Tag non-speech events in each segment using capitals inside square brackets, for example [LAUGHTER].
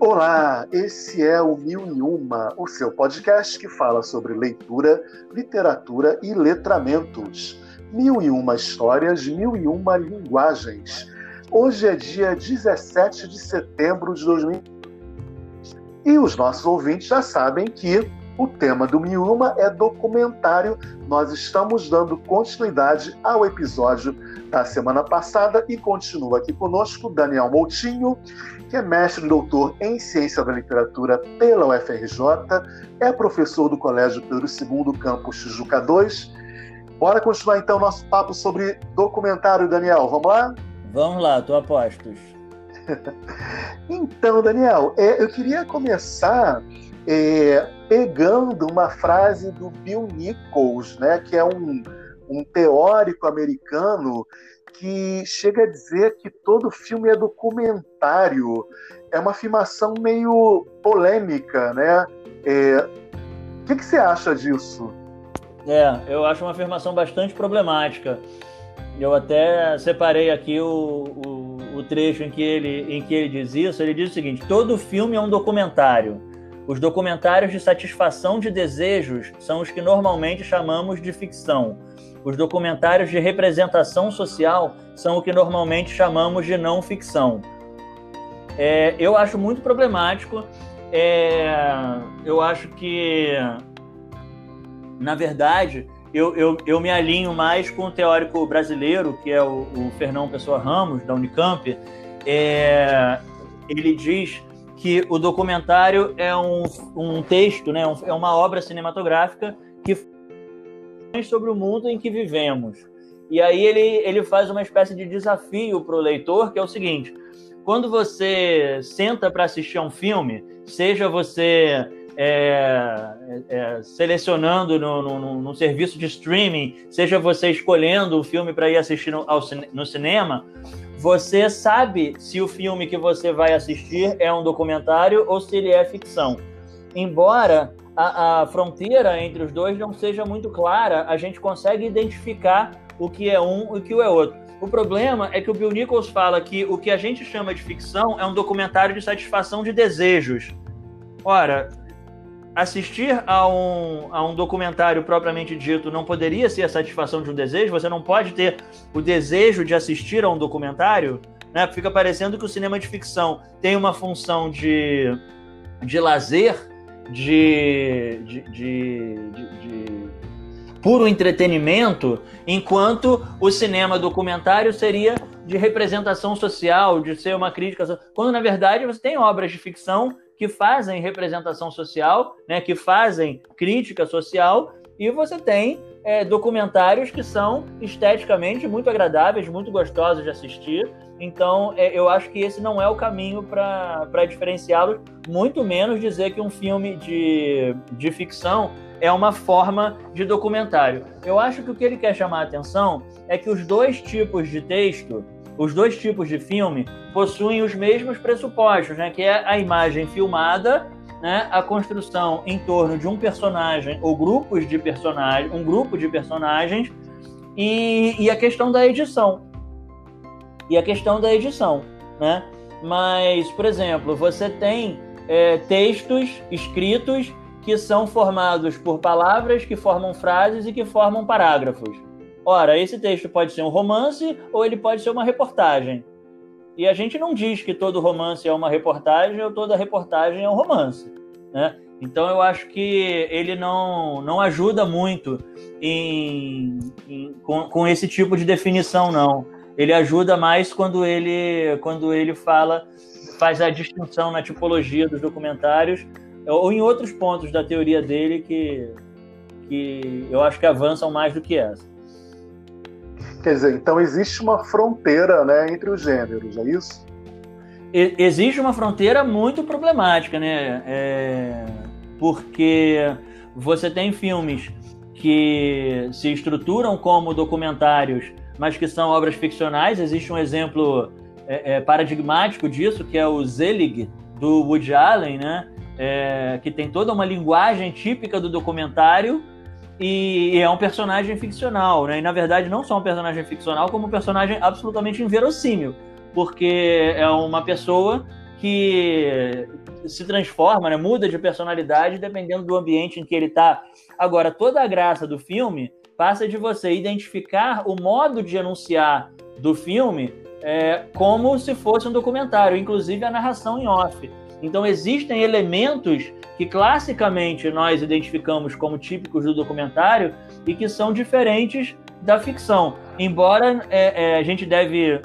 Olá, esse é o Mil e Uma, o seu podcast que fala sobre leitura, literatura e letramentos. Mil e uma histórias, mil e uma linguagens. Hoje é dia 17 de setembro de 2020. E os nossos ouvintes já sabem que o tema do Mil Uma é documentário. Nós estamos dando continuidade ao episódio da semana passada e continua aqui conosco Daniel Moutinho, que é mestre e doutor em Ciência da Literatura pela UFRJ, é professor do Colégio Pedro II, campus Tijuca 2. Bora continuar então nosso papo sobre documentário, Daniel. Vamos lá? Vamos lá, tô a postos. [LAUGHS] então, Daniel, é, eu queria começar é, pegando uma frase do Bill Nichols, né, que é um um teórico americano que chega a dizer que todo filme é documentário. É uma afirmação meio polêmica, né? É... O que, que você acha disso? É, eu acho uma afirmação bastante problemática. Eu até separei aqui o, o, o, trecho em que, ele, em que ele diz isso. Ele diz o seguinte: todo filme é um documentário. Os documentários de satisfação de desejos são os que normalmente chamamos de ficção. Os documentários de representação social são o que normalmente chamamos de não ficção. É, eu acho muito problemático. É, eu acho que, na verdade, eu, eu, eu, me alinho mais com o teórico brasileiro, que é o, o Fernão Pessoa Ramos, da Unicamp. É, ele diz que o documentário é um, um texto, né, um, é uma obra cinematográfica que sobre o mundo em que vivemos. E aí ele, ele faz uma espécie de desafio para o leitor, que é o seguinte: quando você senta para assistir a um filme, seja você é, é, selecionando no, no, no, serviço de streaming, seja você escolhendo o filme para ir assistir no, ao, no cinema, você sabe se o filme que você vai assistir é um documentário ou se ele é ficção. Embora a, a fronteira entre os dois não seja muito clara, a gente consegue identificar o que é um e o que é outro. O problema é que o Bill Nichols fala que o que a gente chama de ficção é um documentário de satisfação de desejos. Ora, assistir a um, a um documentário propriamente dito não poderia ser a satisfação de um desejo? Você não pode ter o desejo de assistir a um documentário? Né? Fica parecendo que o cinema de ficção tem uma função de, de lazer de, de, de, de, puro entretenimento, enquanto o cinema documentário seria de representação social, de ser uma crítica, quando na verdade você tem obras de ficção que fazem representação social, né, que fazem crítica social, e você tem é, documentários que são esteticamente muito agradáveis, muito gostosos de assistir. Então, é, eu acho que esse não é o caminho para diferenciá-los, muito menos dizer que um filme de, de ficção é uma forma de documentário. Eu acho que o que ele quer chamar a atenção é que os dois tipos de texto, os dois tipos de filme, possuem os mesmos pressupostos, né? que é a imagem filmada né, a construção em torno de um personagem ou grupos de personagens, um grupo de personagens e, e a questão da edição. E a questão da edição, né? Mas, por exemplo, você tem é, textos escritos que são formados por palavras que formam frases e que formam parágrafos. Ora, esse texto pode ser um romance ou ele pode ser uma reportagem. E a gente não diz que todo romance é uma reportagem ou toda reportagem é um romance. Né? Então eu acho que ele não, não ajuda muito em, em, com, com esse tipo de definição, não. Ele ajuda mais quando ele, quando ele fala, faz a distinção na tipologia dos documentários ou em outros pontos da teoria dele que, que eu acho que avançam mais do que essa. Quer dizer, então existe uma fronteira né, entre os gêneros, é isso? existe uma fronteira muito problemática, né? É, porque você tem filmes que se estruturam como documentários, mas que são obras ficcionais. Existe um exemplo é, é, paradigmático disso, que é o Zelig, do Woody Allen, né? É, que tem toda uma linguagem típica do documentário e é um personagem ficcional, né? E na verdade não só um personagem ficcional, como um personagem absolutamente inverossímil porque é uma pessoa que se transforma, né, muda de personalidade dependendo do ambiente em que ele está. Agora, toda a graça do filme passa de você identificar o modo de anunciar do filme é, como se fosse um documentário, inclusive a narração em off. Então, existem elementos que classicamente nós identificamos como típicos do documentário e que são diferentes da ficção. Embora é, é, a gente deve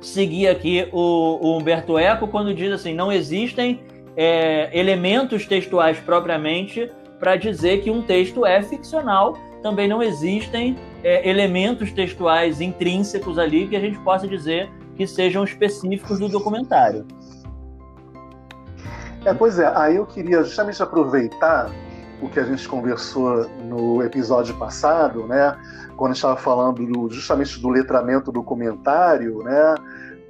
seguir aqui o, o, Humberto Eco quando diz assim: não existem é, elementos textuais propriamente para dizer que um texto é ficcional. Também não existem é, elementos textuais intrínsecos ali que a gente possa dizer que sejam específicos do documentário. É, pois é, aí eu queria justamente aproveitar o que a gente conversou no episódio passado, né? Quando estava falando do, justamente do letramento do comentário, né?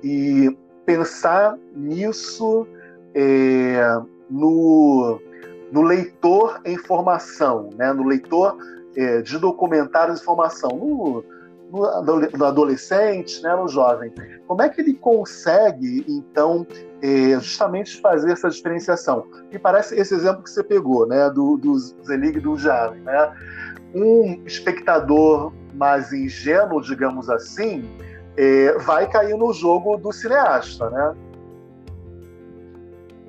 E pensar nisso é, no, no leitor em formação, né? No leitor é, de documentários em formação, no, no, adolescente, né? No jovem. Como é que ele consegue, então, é, justamente fazer essa diferenciação. E parece esse exemplo que você pegou, né, do, do Zelig e do Jarre, né? Um espectador mais ingênuo, digamos assim, é, vai cair no jogo do cineasta, né?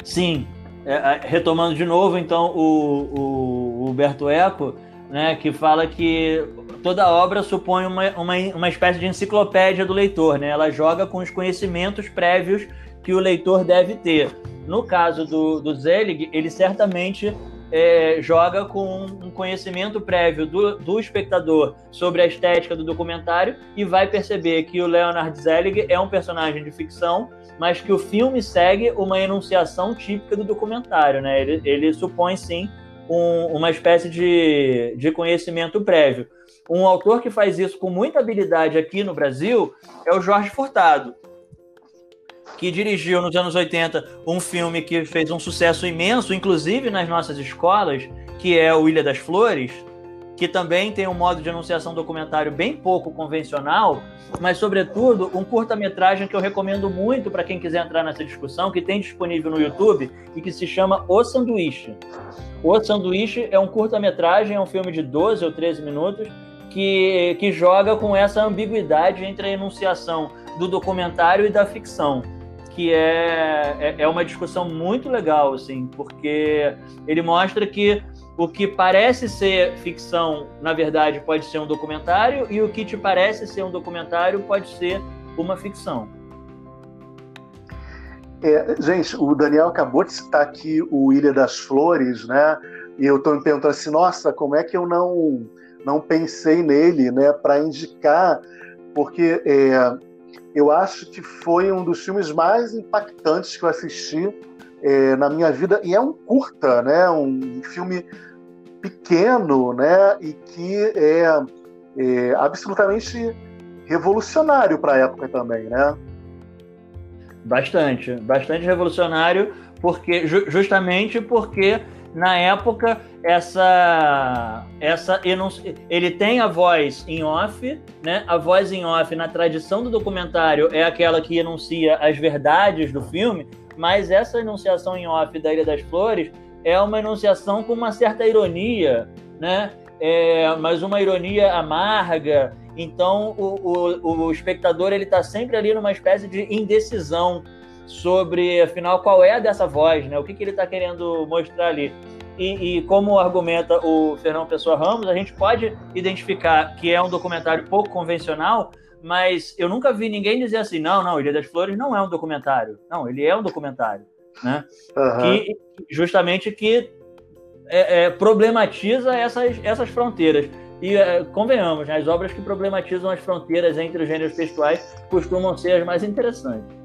Sim. É, retomando de novo, então, o, o Humberto Eco, né, que fala que toda obra supõe uma, uma, uma espécie de enciclopédia do leitor, né? Ela joga com os conhecimentos prévios que o leitor deve ter. No caso do, do Zelig, ele certamente é, joga com um conhecimento prévio do, do, espectador sobre a estética do documentário e vai perceber que o Leonard Zelig é um personagem de ficção, mas que o filme segue uma enunciação típica do documentário. Né? Ele, ele supõe, sim, um, uma espécie de, de conhecimento prévio. Um autor que faz isso com muita habilidade aqui no Brasil é o Jorge Furtado que dirigiu nos anos 80 um filme que fez um sucesso imenso, inclusive nas nossas escolas, que é o Ilha das Flores, que também tem um modo de anunciação documentário bem pouco convencional, mas, sobretudo, um curta-metragem que eu recomendo muito para quem quiser entrar nessa discussão, que tem disponível no YouTube e que se chama O Sanduíche. O Sanduíche é um curta-metragem, é um filme de 12 ou 13 minutos, que, que joga com essa ambiguidade entre a enunciação do documentário e da ficção que é, é, é uma discussão muito legal, assim, porque ele mostra que o que parece ser ficção, na verdade, pode ser um documentário, e o que te parece ser um documentário pode ser uma ficção. É, gente, o Daniel acabou de citar aqui o Ilha das Flores, né? E eu estou me perguntando assim, nossa, como é que eu não não pensei nele, né? Para indicar, porque é, eu acho que foi um dos filmes mais impactantes que eu assisti é, na minha vida e é um curta, né? Um filme pequeno, né? E que é, é absolutamente revolucionário para a época também, né? Bastante, bastante revolucionário, porque justamente porque na época essa essa ele tem a voz em off, né? A voz em off na tradição do documentário é aquela que enuncia as verdades do filme, mas essa enunciação em off da Ilha das Flores é uma enunciação com uma certa ironia, né? É, mas uma ironia amarga. Então o, o, o espectador ele está sempre ali numa espécie de indecisão sobre, afinal, qual é dessa voz, né? O que, que ele está querendo mostrar ali. E, e, como argumenta o Fernão Pessoa Ramos, a gente pode identificar que é um documentário pouco convencional, mas eu nunca vi ninguém dizer assim, não, não, Ilha das Flores não é um documentário. Não, ele é um documentário, né? Uhum. Que, justamente que é, é, problematiza essas, essas fronteiras. E é, convenhamos, né, as obras que problematizam as fronteiras entre os gêneros textuais costumam ser as mais interessantes.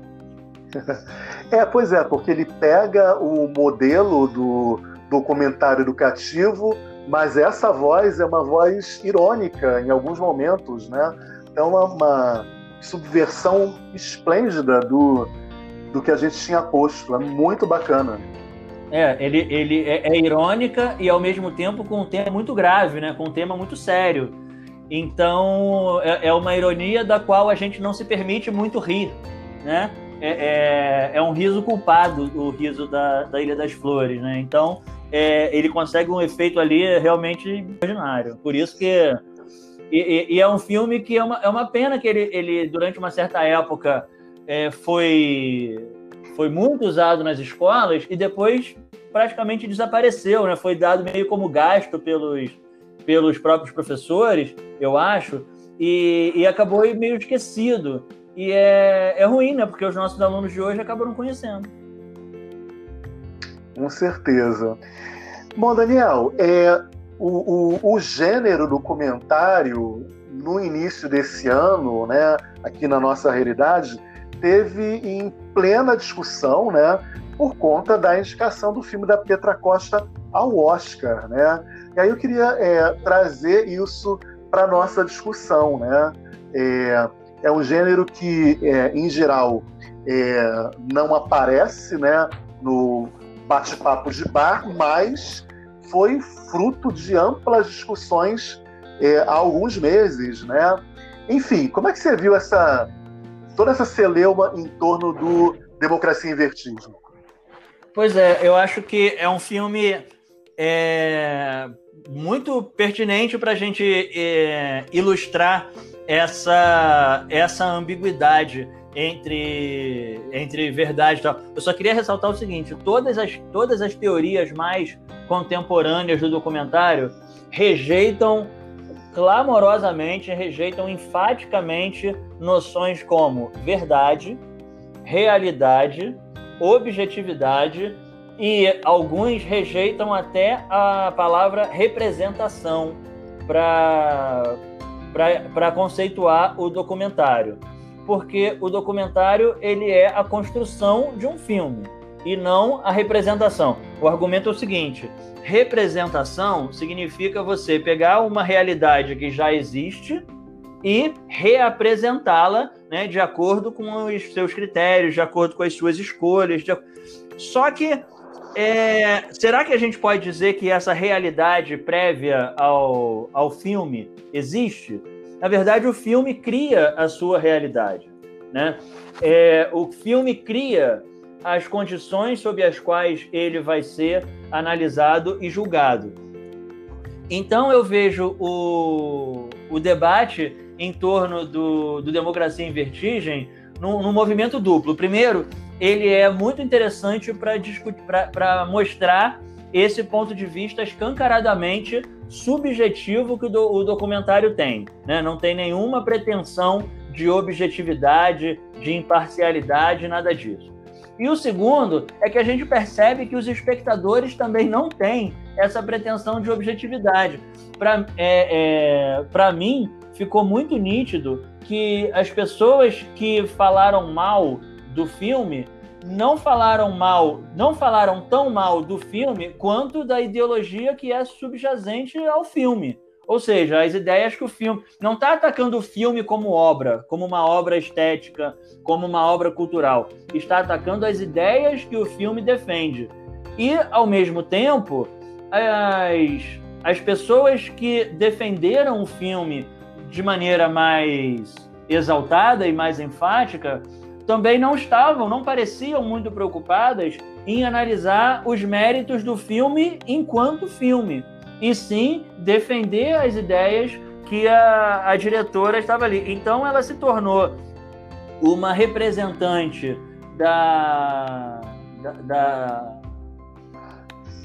É, pois é, porque ele pega o modelo do documentário educativo, mas essa voz é uma voz irônica em alguns momentos, né? Então é uma subversão esplêndida do, do que a gente tinha posto. É muito bacana. É, ele, ele é, é irônica e ao mesmo tempo com um tema muito grave, né? Com um tema muito sério. Então é, é uma ironia da qual a gente não se permite muito rir, né? É, é, é, um riso culpado, o riso da, da Ilha das Flores, né? Então, é, ele consegue um efeito ali realmente extraordinário. Por isso que. E, e, é um filme que é uma, é uma pena que ele, ele durante uma certa época, é, foi, foi muito usado nas escolas e depois praticamente desapareceu, né? Foi dado meio como gasto pelos, pelos próprios professores, eu acho, e, e acabou meio esquecido. E é, é ruim, né? Porque os nossos alunos de hoje acabaram conhecendo. Com certeza. Bom, Daniel, é, o, o, o gênero documentário, no início desse ano, né, aqui na nossa realidade, teve em plena discussão, né, por conta da indicação do filme da Petra Costa ao Oscar, né? E aí eu queria é, trazer isso para nossa discussão, né? É, é um gênero que, é, em geral, é, não aparece né, no bate-papo de bar, mas foi fruto de amplas discussões é, há alguns meses. Né? Enfim, como é que você viu essa toda essa celeuma em torno do Democracia em Vertigem? Pois é, eu acho que é um filme é, muito pertinente para a gente é, ilustrar essa, essa ambiguidade entre, entre verdade e tal. Eu só queria ressaltar o seguinte: todas as, todas as teorias mais contemporâneas do documentário rejeitam clamorosamente, rejeitam enfaticamente noções como verdade, realidade, objetividade e alguns rejeitam até a palavra representação para para conceituar o documentário, porque o documentário ele é a construção de um filme e não a representação. O argumento é o seguinte: representação significa você pegar uma realidade que já existe e reapresentá-la né, de acordo com os seus critérios, de acordo com as suas escolhas. De... Só que é, será que a gente pode dizer que essa realidade prévia ao, ao filme existe? Na verdade, o filme cria a sua realidade. Né? É, o filme cria as condições sob as quais ele vai ser analisado e julgado. Então, eu vejo o, o debate em torno do, do Democracia em Vertigem num, num movimento duplo. Primeiro, ele é muito interessante para mostrar esse ponto de vista escancaradamente subjetivo que o, do, o documentário tem. Né? Não tem nenhuma pretensão de objetividade, de imparcialidade, nada disso. E o segundo é que a gente percebe que os espectadores também não têm essa pretensão de objetividade. Para é, é, mim, ficou muito nítido que as pessoas que falaram mal do filme não falaram mal, não falaram tão mal do filme quanto da ideologia que é subjacente ao filme. Ou seja, as ideias que o filme não está atacando o filme como obra, como uma obra estética, como uma obra cultural. Está atacando as ideias que o filme defende. E, ao mesmo tempo, as, as pessoas que defenderam o filme de maneira mais exaltada e mais enfática também não estavam, não pareciam muito preocupadas em analisar os méritos do filme enquanto filme, e sim defender as ideias que a, a diretora estava ali. Então ela se tornou uma representante da, da, da,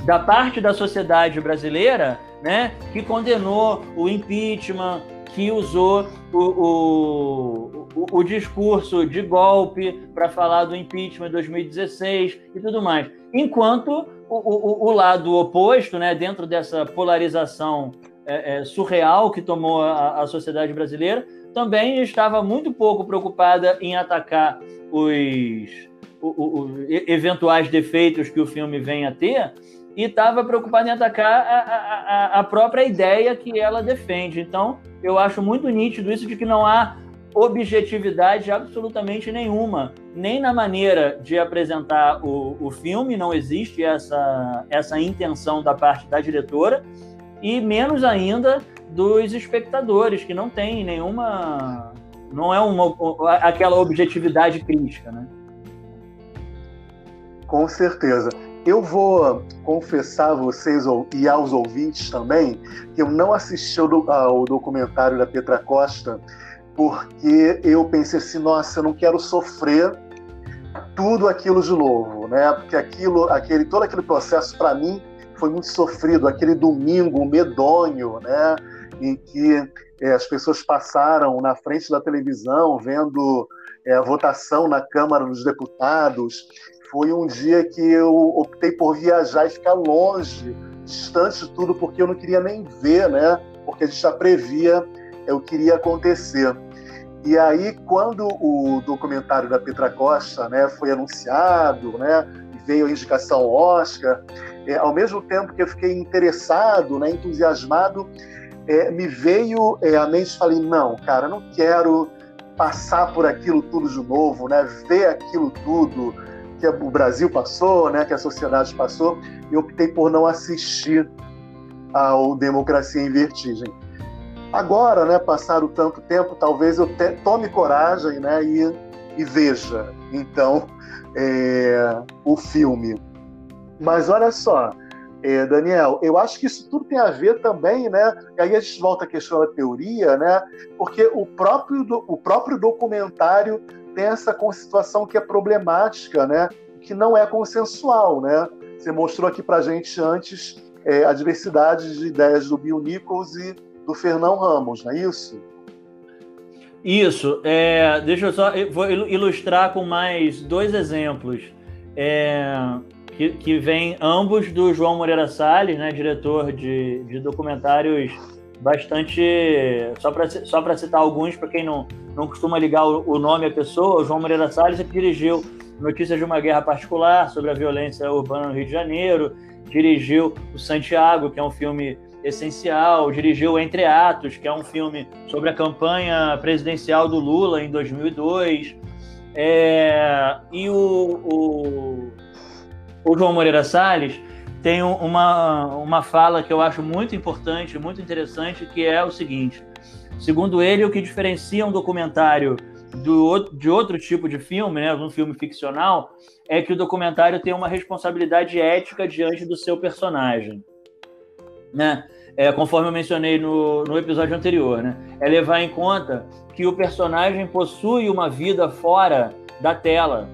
da parte da sociedade brasileira né, que condenou o impeachment, que usou o, o, o, o discurso de golpe para falar do impeachment em 2016 e tudo mais. Enquanto o, o, lado oposto, né, dentro dessa polarização é, é, surreal que tomou a, a sociedade brasileira, também estava muito pouco preocupada em atacar os, os eventuais defeitos que o filme vem a ter e estava preocupada em atacar a, a, a, própria ideia que ela defende. Então, eu acho muito nítido isso de que não há objetividade absolutamente nenhuma, nem na maneira de apresentar o, o filme, não existe essa, essa intenção da parte da diretora, e menos ainda dos espectadores, que não tem nenhuma. não é uma, aquela objetividade crítica, né? Com certeza. Eu vou confessar a vocês e aos ouvintes também que eu não assisti ao documentário da Petra Costa porque eu pensei assim, nossa, eu não quero sofrer tudo aquilo de novo, né? Porque aquilo, aquele, todo aquele processo para mim foi muito sofrido, aquele domingo medonho, né? Em que é, as pessoas passaram na frente da televisão vendo é, a votação na Câmara dos Deputados foi um dia que eu optei por viajar e ficar longe, distante de tudo, porque eu não queria nem ver, né? Porque a gente já previa é, o que iria acontecer. E aí, quando o documentário da Petra Costa né, foi anunciado, né, veio a indicação Oscar, é, ao mesmo tempo que eu fiquei interessado, né, entusiasmado, é, me veio é, à mente e falei, não, cara, não quero passar por aquilo tudo de novo, né, ver aquilo tudo, que o Brasil passou, né, que a sociedade passou, e optei por não assistir ao Democracia em Vertigem. Agora, né, passado tanto tempo, talvez eu te, tome coragem né, e, e veja, então, [LAUGHS] é, o filme. Mas olha só, é, Daniel, eu acho que isso tudo tem a ver também, né? Aí a gente volta à questão da teoria, né? Porque o próprio, o próprio documentário tem essa situação que é problemática, né? Que não é consensual, né? Você mostrou aqui para gente antes é, a diversidade de ideias do Bill Nichols e do Fernão Ramos, não é isso? Isso. É, deixa eu só vou ilustrar com mais dois exemplos é, que, que vêm ambos do João Moreira Salles, né, diretor de, de documentários bastante. Só para só citar alguns, para quem não, não costuma ligar o, o, nome à pessoa, o João Moreira Salles é que dirigiu Notícias de uma Guerra Particular sobre a violência urbana no Rio de Janeiro, dirigiu o Santiago, que é um filme essencial, dirigiu Entre Atos, que é um filme sobre a campanha presidencial do Lula em 2002. É, e o, o, o João Moreira Salles tem uma, uma fala que eu acho muito importante, muito interessante, que é o seguinte: segundo ele, o que diferencia um documentário do, de outro tipo de filme, né, um filme ficcional, é que o documentário tem uma responsabilidade ética diante do seu personagem. Né? É, conforme eu mencionei no, no episódio anterior, né? é levar em conta que o personagem possui uma vida fora da tela.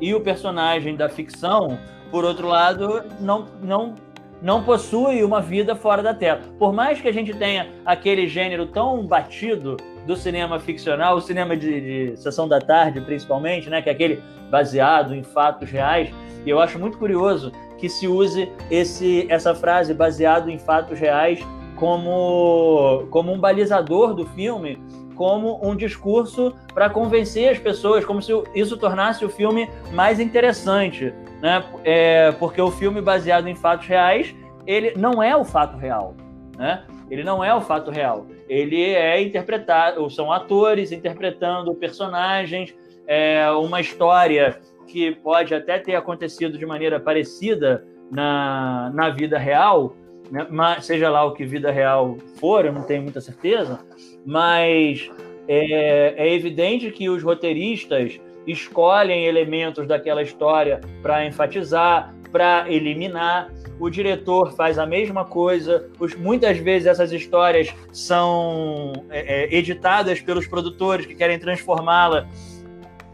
E o personagem da ficção por outro lado, não, não, não possui uma vida fora da tela. Por mais que a gente tenha aquele gênero tão batido do cinema ficcional, o cinema de, de sessão da tarde, principalmente, né, que é aquele baseado em fatos reais, e eu acho muito curioso que se use esse, essa frase baseado em fatos reais como, como um balizador do filme, como um discurso para convencer as pessoas, como se isso tornasse o filme mais interessante né? É, porque o filme baseado em fatos reais, ele não é o fato real, né? Ele não é o fato real. Ele é interpretado, são atores interpretando personagens, é uma história que pode até ter acontecido de maneira parecida na, na vida real, né? mas, seja lá o que vida real for, eu não tenho muita certeza, mas é, é evidente que os roteiristas escolhem elementos daquela história para enfatizar, para eliminar. O diretor faz a mesma coisa. Os, muitas vezes essas histórias são é, é, editadas pelos produtores que querem transformá-la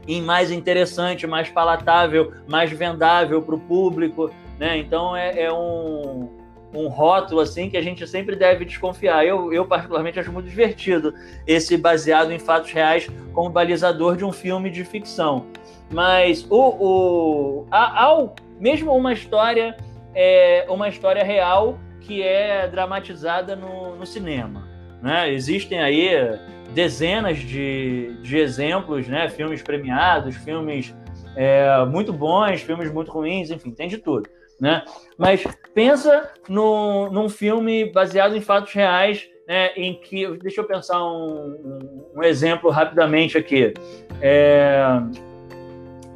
em mais interessante, mais palatável, mais vendável para o público. Né? Então é, é um um rótulo assim que a gente sempre deve desconfiar. Eu, eu particularmente acho muito divertido esse baseado em fatos reais como balizador de um filme de ficção. Mas o, o ao mesmo uma história é uma história real que é dramatizada no, no cinema. Né? Existem aí dezenas de, de exemplos, né? filmes premiados, filmes é, muito bons, filmes muito ruins, enfim, tem de tudo né? Mas pensa no, num filme baseado em fatos reais, né, em que deixa eu pensar um, um exemplo rapidamente aqui. É,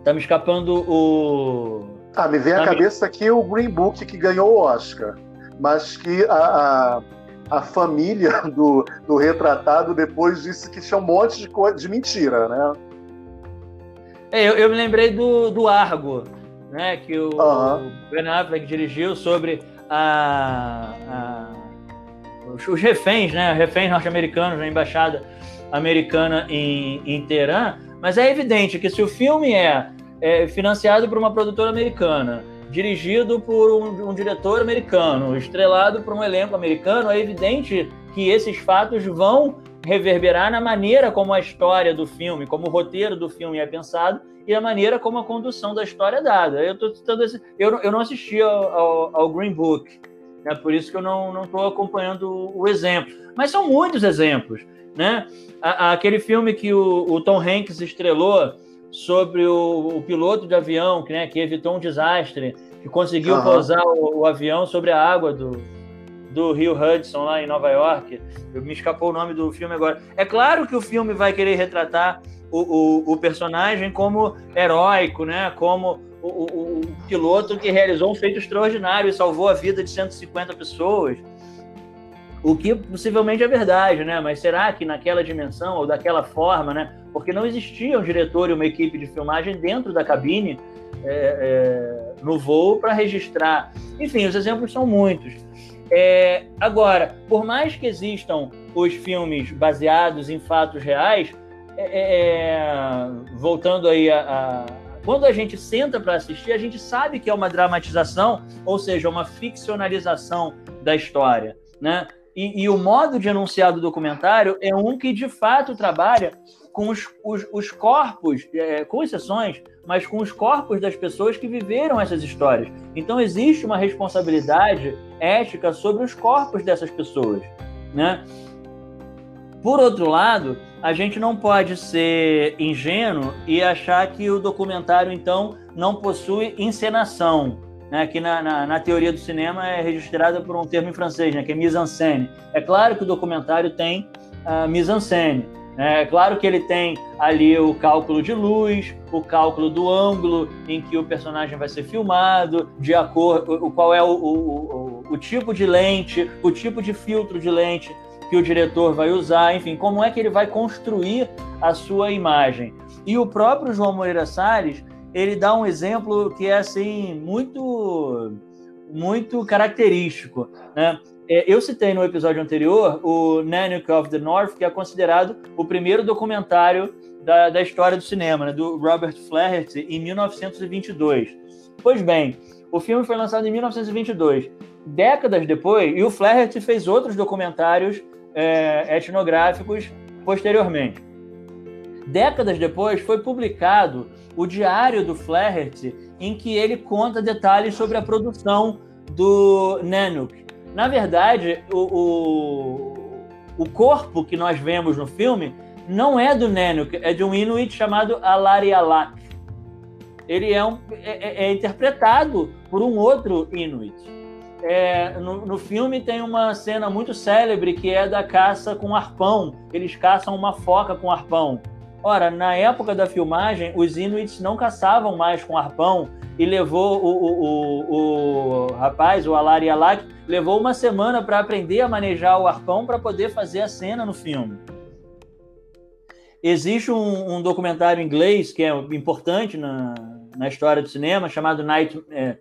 tá me escapando o. Ah, me vem tá à me... cabeça aqui o Green Book que ganhou o Oscar, mas que a, a, a família [LAUGHS] do, do, retratado depois disse que tinha um monte de, coisa, de mentira, né? É, eu, eu me lembrei do, do Argo, né, que o, uhum. Ben Affleck dirigiu sobre a, a, os, os, reféns, né, reféns norte-americanos na embaixada americana em, em Teherã, mas é evidente que se o filme é, é financiado por uma produtora americana, dirigido por um, um, diretor americano, estrelado por um elenco americano, é evidente que esses fatos vão reverberar na maneira como a história do filme, como o roteiro do filme é pensado e a maneira como a condução da história é dada. Eu tô citando esse, eu, eu não assisti ao, ao, ao Green Book, né? por isso que eu não estou acompanhando o, o exemplo. Mas são muitos exemplos. Né? A, aquele filme que o, o, Tom Hanks estrelou sobre o, o piloto de avião que, né, que evitou um desastre, que conseguiu uhum. pousar o, o, avião sobre a água do, do Rio Hudson, lá em Nova York. Eu, me escapou o nome do filme agora. É claro que o filme vai querer retratar o, o, o personagem como heróico, né? como o, o, o, piloto que realizou um feito extraordinário e salvou a vida de 150 pessoas. O que possivelmente é verdade, né? Mas será que naquela dimensão ou daquela forma, né? Porque não existia um diretor e uma equipe de filmagem dentro da cabine é, é, no voo para registrar. Enfim, os exemplos são muitos. É, agora, por mais que existam os filmes baseados em fatos reais, é, é, voltando aí a, a, quando a gente senta para assistir, a gente sabe que é uma dramatização, ou seja, uma ficcionalização da história, né? E, e, o modo de anunciar do documentário é um que de fato trabalha com os, os, os corpos, é, com exceções, mas com os corpos das pessoas que viveram essas histórias. Então existe uma responsabilidade ética sobre os corpos dessas pessoas, né? Por outro lado, a gente não pode ser ingênuo e achar que o documentário então não possui encenação né, que na, na, na, teoria do cinema é registrada por um termo em francês, né, que é mise-en-scène. É claro que o documentário tem uh, mise-en-scène. Né? É claro que ele tem ali o cálculo de luz, o cálculo do ângulo em que o personagem vai ser filmado, de acordo o qual é o, o, o, o tipo de lente, o tipo de filtro de lente que o diretor vai usar, enfim, como é que ele vai construir a sua imagem. E o próprio João Moreira Salles ele dá um exemplo que é assim muito muito característico, né? É, eu citei no episódio anterior o Nanook of the North, que é considerado o primeiro documentário da, da história do cinema, né, do Robert Flaherty, em 1922. Pois bem, o filme foi lançado em 1922. Décadas depois, e o Flaherty fez outros documentários é, etnográficos posteriormente. Décadas depois, foi publicado o diário do Flaherty, em que ele conta detalhes sobre a produção do Nanook. Na verdade, o, o, o corpo que nós vemos no filme não é do Nanook, é de um Inuit chamado Alarialak. Ele é, um, é, é, é interpretado por um outro Inuit. É, no, no, filme tem uma cena muito célebre que é da caça com arpão. Eles caçam uma foca com arpão. Ora, na época da filmagem, os Inuits não caçavam mais com arpão e levou o, o, o, o rapaz, o Alari Alak, levou uma semana para aprender a manejar o arpão para poder fazer a cena no filme. Existe um, um, documentário inglês que é importante na, na história do cinema, chamado Night. É,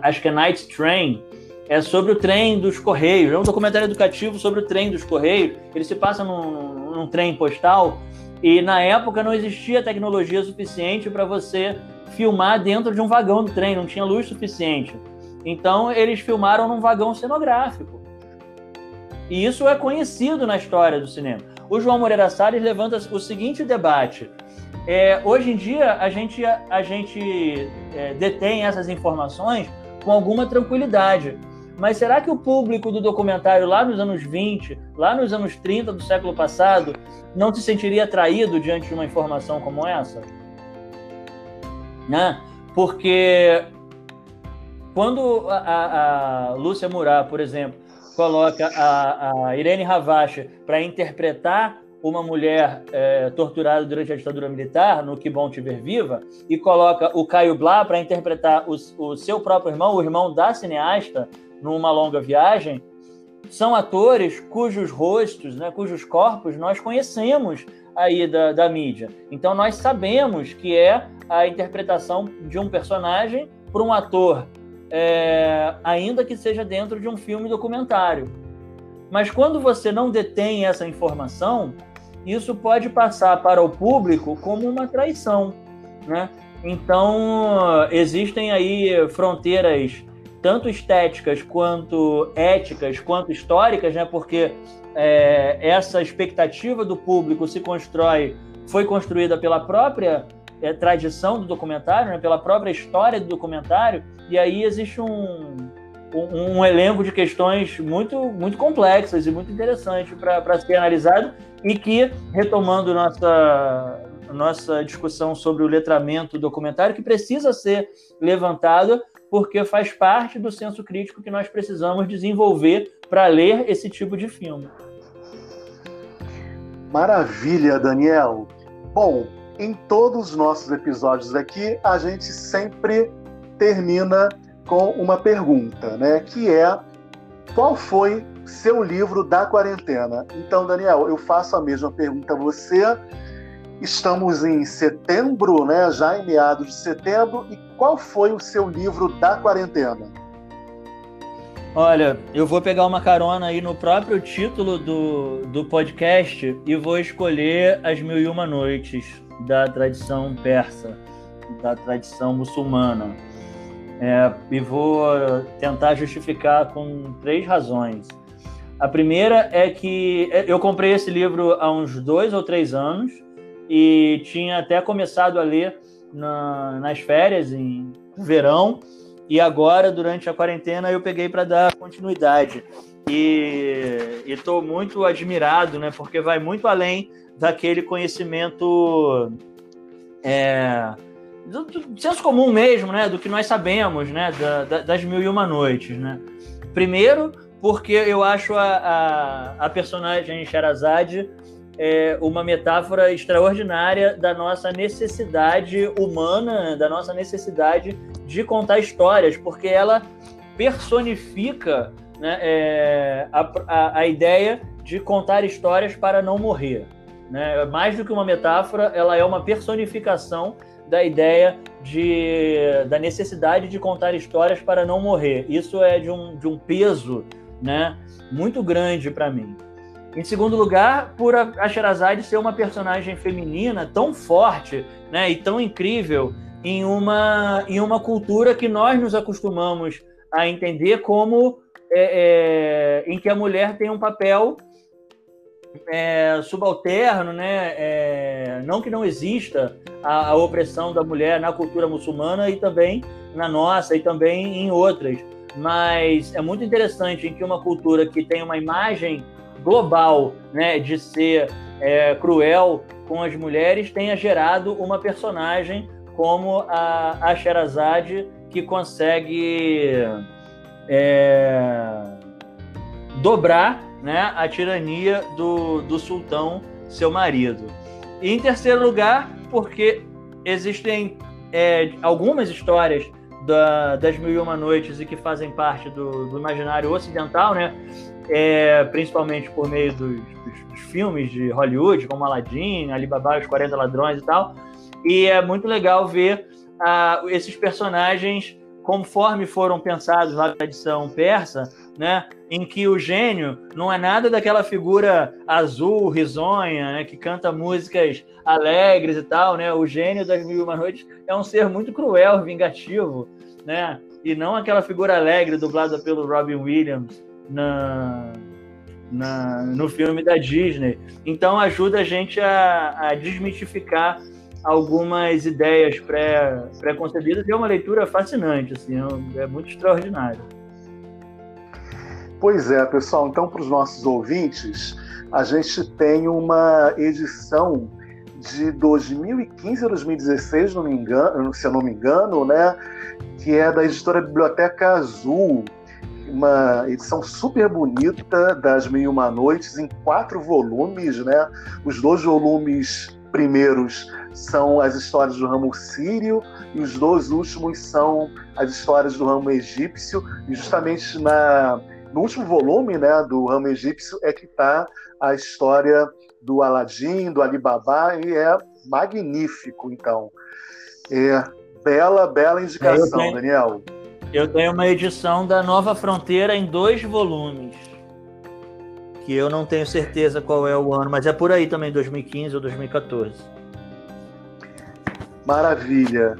acho que é Night Train. É sobre o trem dos Correios. É um documentário educativo sobre o trem dos Correios. Ele se passa num, num trem postal e na época não existia tecnologia suficiente para você filmar dentro de um vagão do trem, não tinha luz suficiente. Então eles filmaram num vagão cenográfico. E isso é conhecido na história do cinema. O João Moreira Salles levanta o seguinte debate. É, hoje em dia, a gente, a gente é, detém essas informações com alguma tranquilidade. Mas será que o público do documentário lá nos anos 20, lá nos anos 30 do século passado, não se sentiria atraído diante de uma informação como essa? Né? Porque quando a, a, a Lúcia Murat, por exemplo, coloca a, a Irene Ravache para interpretar uma mulher é, torturada durante a ditadura militar, no Que Bom Te Ver Viva, e coloca o Caio Blá para interpretar o, o, seu próprio irmão, o irmão da cineasta, numa longa viagem, são atores cujos rostos, né, cujos corpos nós conhecemos aí da, da mídia. Então nós sabemos que é a interpretação de um personagem por um ator, é, ainda que seja dentro de um filme documentário. Mas quando você não detém essa informação, isso pode passar para o público como uma traição, né? Então existem aí fronteiras tanto estéticas quanto éticas, quanto históricas, né? Porque é, essa expectativa do público se constrói, foi construída pela própria é, tradição do documentário, né? pela própria história do documentário, e aí existe um, um, um elenco de questões muito, muito complexas e muito interessantes para ser analisado e que, retomando nossa, nossa discussão sobre o letramento documentário, que precisa ser levantado porque faz parte do senso crítico que nós precisamos desenvolver para ler esse tipo de filme. Maravilha, Daniel. Bom, em todos os nossos episódios aqui, a gente sempre termina com uma pergunta, né? Que é qual foi seu livro da quarentena? Então, Daniel, eu faço a mesma pergunta a você Estamos em setembro, né? Já em meados de setembro. E qual foi o seu livro da quarentena? Olha, eu vou pegar uma carona aí no próprio título do, do podcast e vou escolher As Mil e Uma Noites, da tradição persa, da tradição muçulmana. É, e vou tentar justificar com três razões. A primeira é que eu comprei esse livro há uns dois ou três anos e tinha até começado a ler na, nas férias, em verão, e agora, durante a quarentena, eu peguei para dar continuidade. E estou muito admirado, né, porque vai muito além daquele conhecimento é, do, do, senso comum mesmo, né, do que nós sabemos, né, da, da, das mil e uma noites, né. Primeiro, porque eu acho a, a, a personagem Sherazade é uma metáfora extraordinária da nossa necessidade humana, da nossa necessidade de contar histórias, porque ela personifica né, é, a, a, a, ideia de contar histórias para não morrer. Né? Mais do que uma metáfora, ela é uma personificação da ideia de, da necessidade de contar histórias para não morrer. Isso é de um, de um peso né, muito grande para mim. Em segundo lugar, por a Sherazade ser uma personagem feminina tão forte né, e tão incrível em uma, em uma cultura que nós nos acostumamos a entender como é, é, em que a mulher tem um papel é, subalterno, né? É, não que não exista a, a, opressão da mulher na cultura muçulmana e também na nossa e também em outras, mas é muito interessante em que uma cultura que tem uma imagem global né, de ser é, cruel com as mulheres tenha gerado uma personagem como a, a Sherazade que consegue é, dobrar né, a tirania do, do sultão, seu marido. E em terceiro lugar, porque existem é, algumas histórias da, das Mil e Uma Noites e que fazem parte do, do imaginário ocidental, né? É, principalmente por meio dos, dos, dos, filmes de Hollywood, como Aladdin, Alibaba, os 40 Ladrões e tal. E é muito legal ver uh, esses personagens conforme foram pensados na tradição persa, né, em que o gênio não é nada daquela figura azul, risonha, né, que canta músicas alegres e tal, né? O gênio das Mil e Uma Noites é um ser muito cruel, vingativo, né? E não aquela figura alegre dublada pelo Robin Williams, na, na, no filme da Disney. Então ajuda a gente a, a desmitificar algumas ideias pré, pré-concebidas e é uma leitura fascinante, assim, é, é muito extraordinário. Pois é, pessoal. Então, para os nossos ouvintes, a gente tem uma edição de 2015 a 2016, não me engano, se eu não me engano, né, que é da editora Biblioteca Azul, uma edição super bonita das Mil e Uma Noites em quatro volumes, né? Os dois volumes primeiros são as histórias do ramo sírio e os dois últimos são as histórias do ramo egípcio. E justamente na no último volume né, do Ramo Egípcio é que está a história do Aladim, do Alibaba, e é magnífico, então. É, bela, bela indicação, tenho, Daniel. Eu tenho uma edição da Nova Fronteira em dois volumes, que eu não tenho certeza qual é o ano, mas é por aí também, 2015 ou 2014. Maravilha.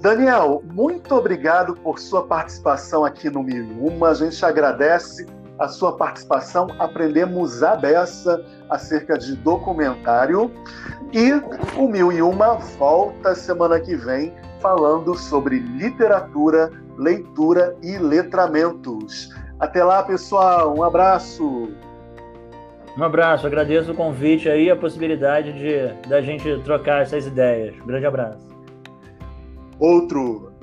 Daniel, muito obrigado por sua participação aqui no Mil e Uma. A gente agradece a sua participação. Aprendemos a beça acerca de documentário. E o Mil e Uma volta semana que vem falando sobre literatura, leitura e letramentos. Até lá, pessoal. Um abraço. Um abraço, agradeço o convite aí, a possibilidade de da gente trocar essas ideias. Um grande abraço. Outro.